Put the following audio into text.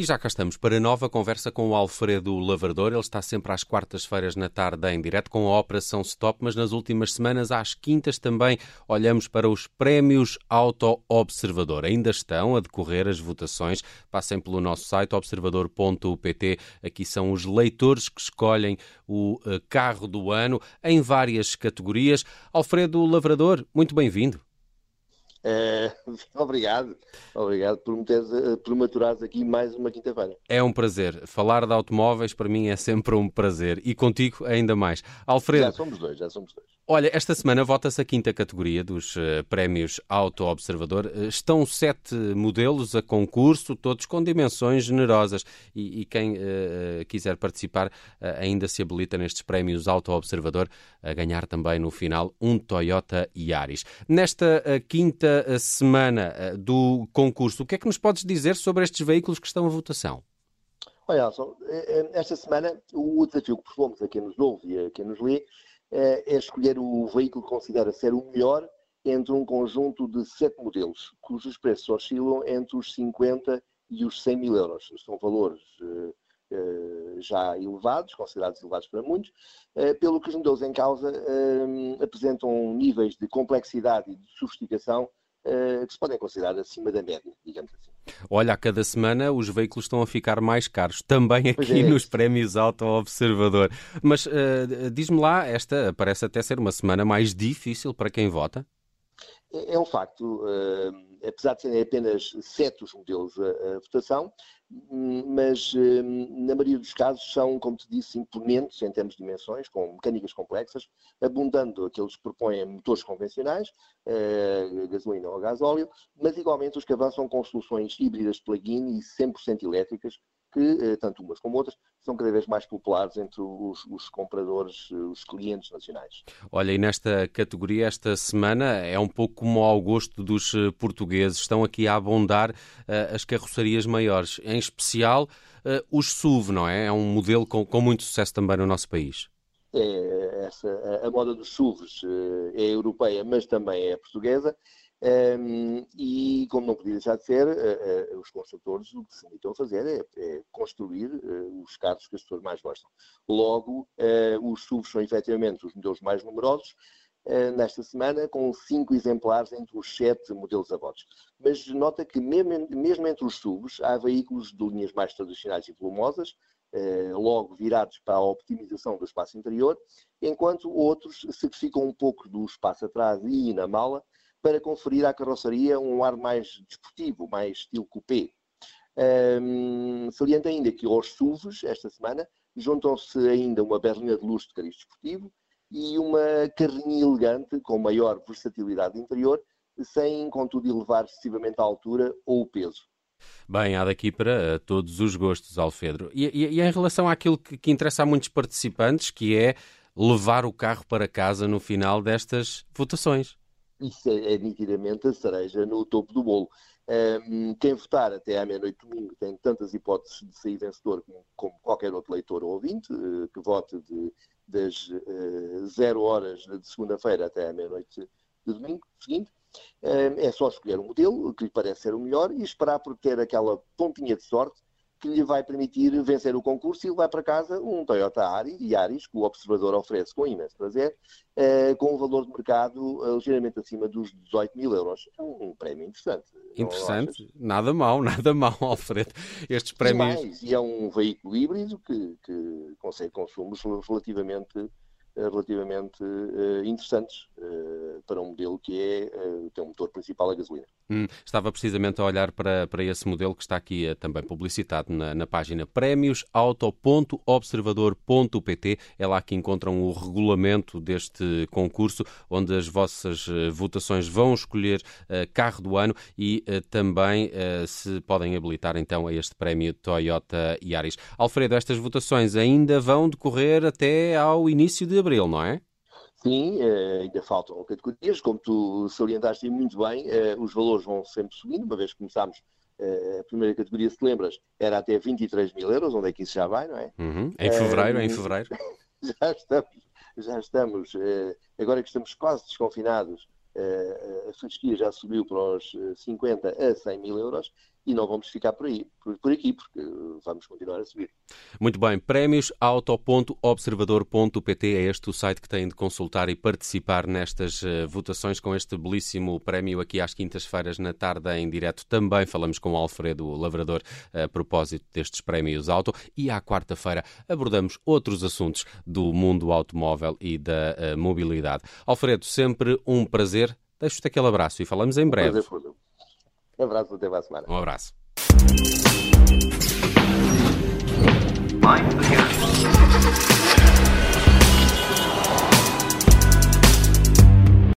E já cá estamos para nova conversa com o Alfredo Lavrador. Ele está sempre às quartas-feiras na tarde em direto com a Operação Stop, mas nas últimas semanas, às quintas também, olhamos para os prémios Auto Observador. Ainda estão a decorrer as votações. Passem pelo nosso site observador.pt. Aqui são os leitores que escolhem o eh, carro do ano em várias categorias. Alfredo Lavrador, muito bem-vindo. Eh, obrigado, obrigado por me, teres, eh, por me aturares aqui mais uma quinta-feira. É um prazer. Falar de automóveis para mim é sempre um prazer. E contigo ainda mais. Alfredo. Já somos dois, já somos dois. Olha, esta semana vota-se a quinta categoria dos uh, prémios Auto Observador. Uh, estão sete modelos a concurso, todos com dimensões generosas. E, e quem uh, quiser participar ainda se habilita nestes prémios Auto Observador a ganhar também no final um Toyota Yaris. Nesta quinta semana do concurso, o que é que nos podes dizer sobre estes veículos que estão a votação? Olha, Alson, esta semana o desafio que propomos a quem nos ouve e a quem nos lê é escolher o veículo que considera ser o melhor entre um conjunto de sete modelos, cujos preços oscilam entre os 50 e os 100 mil euros. São valores uh, uh, já elevados, considerados elevados para muitos, uh, pelo que os modelos em causa apresentam níveis de complexidade e de sofisticação que se podem considerar acima da média, digamos assim. Olha, a cada semana os veículos estão a ficar mais caros, também aqui é. nos prémios Auto Observador. Mas uh, diz-me lá, esta parece até ser uma semana mais difícil para quem vota? É, é um facto. Uh apesar de serem apenas sete os modelos a, a votação, hum, mas hum, na maioria dos casos são, como te disse, imponentes em termos de dimensões, com mecânicas complexas, abundando aqueles que propõem motores convencionais, uh, gasolina ou gasóleo, mas igualmente os que avançam com soluções híbridas plug-in e 100% elétricas, que, eh, tanto umas como outras, são cada vez mais populares entre os, os, compradores, eh, os clientes nacionais. Olha, e nesta categoria, esta semana, é um pouco como ao gosto dos eh, portugueses, estão aqui a abondar uh, as carrocerias maiores, em especial uh, os SUV, não é? É um modelo com, com muito sucesso também no nosso país. É, essa, a, a moda dos SUVs é europeia, mas também é portuguesa. Um, e, como não podia deixar de ser, uh, uh, os construtores o que se limitam a fazer é, é construir uh, os carros que as pessoas mais gostam. Logo, os SUVs são efetivamente os modelos mais numerosos, nesta semana, com cinco exemplares entre os sete modelos a votos. Mas nota que, mesmo, mesmo entre os SUVs, há veículos de linhas mais tradicionais e volumosas, logo virados para a optimização do espaço interior, enquanto outros sacrificam um pouco do espaço atrás e na mala para conferir à carroceria um ar mais desportivo, mais estilo coupé. Um, ainda que aos SUVs, esta semana, juntam-se ainda uma berlina de luxo de cariz desportivo e uma carrinha elegante com maior versatilidade interior, sem, contudo, elevar excessivamente a altura ou o peso. Bem, há daqui para eh, todos os gostos, Alfredo. E, e, e em relação àquilo que, que, interessa a muitos participantes, que é levar o carro para casa no final destas votações isso é, é nitidamente a cereja no topo do bolo. Um, quem votar até à meia-noite domingo tem tantas hipóteses de sair vencedor como, como qualquer outro leitor ou ouvinte, uh, que vote de, das uh, zero horas de segunda-feira até à meia-noite de domingo seguinte. Um, é só escolher um modelo que lhe parece ser o melhor e esperar por ter aquela pontinha de sorte que lhe vai permitir vencer o concurso e levar para casa um Toyota Yaris, que o observador oferece com imenso prazer, eh, com um valor de mercado eh, ligeiramente acima dos 18 mil euros. É um prémio interessante. Interessante, nada mal, nada mal, Alfredo. Estes prémios. E, mais, e é um veículo híbrido que, que consegue consumos relativamente eh, relativamente uh, interessantes uh, para um modelo que é, uh, tem um motor principal a gasolina. Hum, estava precisamente a olhar para, para esse modelo que está aqui também publicitado na, na página prémiosauto.observador.pt. É lá que encontram o regulamento deste concurso, onde as vossas votações vão escolher carro do ano e também se podem habilitar então a este prémio Toyota Yaris. Alfredo, estas votações ainda vão decorrer até ao início de abril, não é? Sim, ainda faltam categorias, como tu salientaste muito bem, os valores vão sempre subindo, uma vez que começámos a primeira categoria, se lembras, era até 23 mil euros, onde é que isso já vai, não é? Uhum. Em fevereiro, em fevereiro. Já estamos, já estamos, agora que estamos quase desconfinados, a fasquia já subiu para os 50 a 100 mil euros e não vamos ficar por aí, por, por aqui, porque vamos continuar a subir. Muito bem, prémios auto.observador.pt é este o site que tem de consultar e participar nestas uh, votações com este belíssimo prémio aqui às quintas-feiras na tarde em direto. Também falamos com o Alfredo Lavrador a propósito destes prémios auto e à quarta-feira abordamos outros assuntos do mundo automóvel e da uh, mobilidade. Alfredo, sempre um prazer. Deixo-te aquele abraço e falamos em breve. Um prazer, um abraço, até a semana. Um abraço. Mind the.